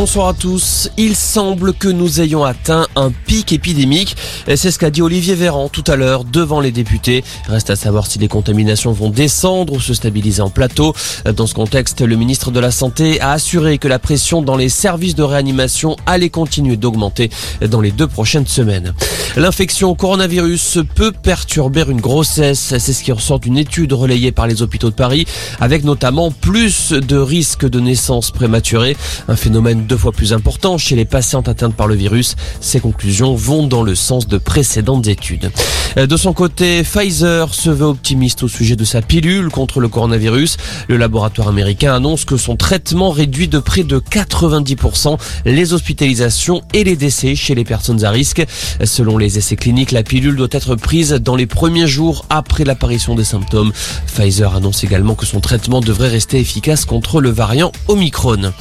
Bonsoir à tous. Il semble que nous ayons atteint un pic épidémique. C'est ce qu'a dit Olivier Véran tout à l'heure devant les députés. Reste à savoir si les contaminations vont descendre ou se stabiliser en plateau. Dans ce contexte, le ministre de la Santé a assuré que la pression dans les services de réanimation allait continuer d'augmenter dans les deux prochaines semaines. L'infection au coronavirus peut perturber une grossesse. C'est ce qui ressort d'une étude relayée par les hôpitaux de Paris avec notamment plus de risques de naissance prématurée. Un phénomène deux fois plus important chez les patientes atteintes par le virus. Ces conclusions vont dans le sens de précédentes études. De son côté, Pfizer se veut optimiste au sujet de sa pilule contre le coronavirus. Le laboratoire américain annonce que son traitement réduit de près de 90% les hospitalisations et les décès chez les personnes à risque. Selon les essais cliniques, la pilule doit être prise dans les premiers jours après l'apparition des symptômes. Pfizer annonce également que son traitement devrait rester efficace contre le variant Omicron.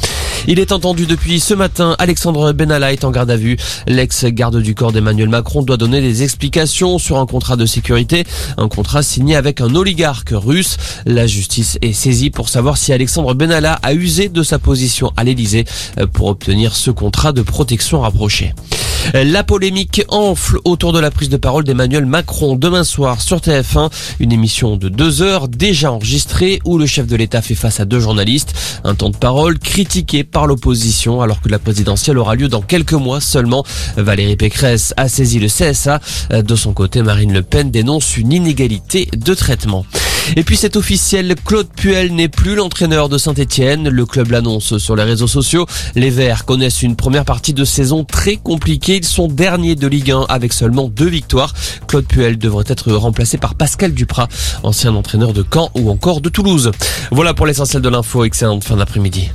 Il est entendu depuis ce matin. Alexandre Benalla est en garde à vue. L'ex-garde du corps d'Emmanuel Macron doit donner des explications sur un contrat de sécurité. Un contrat signé avec un oligarque russe. La justice est saisie pour savoir si Alexandre Benalla a usé de sa position à l'Elysée pour obtenir ce contrat de protection rapprochée. La polémique enfle autour de la prise de parole d'Emmanuel Macron demain soir sur TF1, une émission de deux heures déjà enregistrée où le chef de l'État fait face à deux journalistes. Un temps de parole critiqué par l'opposition alors que la présidentielle aura lieu dans quelques mois seulement. Valérie Pécresse a saisi le CSA. De son côté, Marine Le Pen dénonce une inégalité de traitement. Et puis c'est officiel, Claude Puel n'est plus l'entraîneur de Saint-Etienne. Le club l'annonce sur les réseaux sociaux. Les Verts connaissent une première partie de saison très compliquée. Ils sont derniers de Ligue 1 avec seulement deux victoires. Claude Puel devrait être remplacé par Pascal Duprat, ancien entraîneur de Caen ou encore de Toulouse. Voilà pour l'essentiel de l'info. Excellente fin d'après-midi.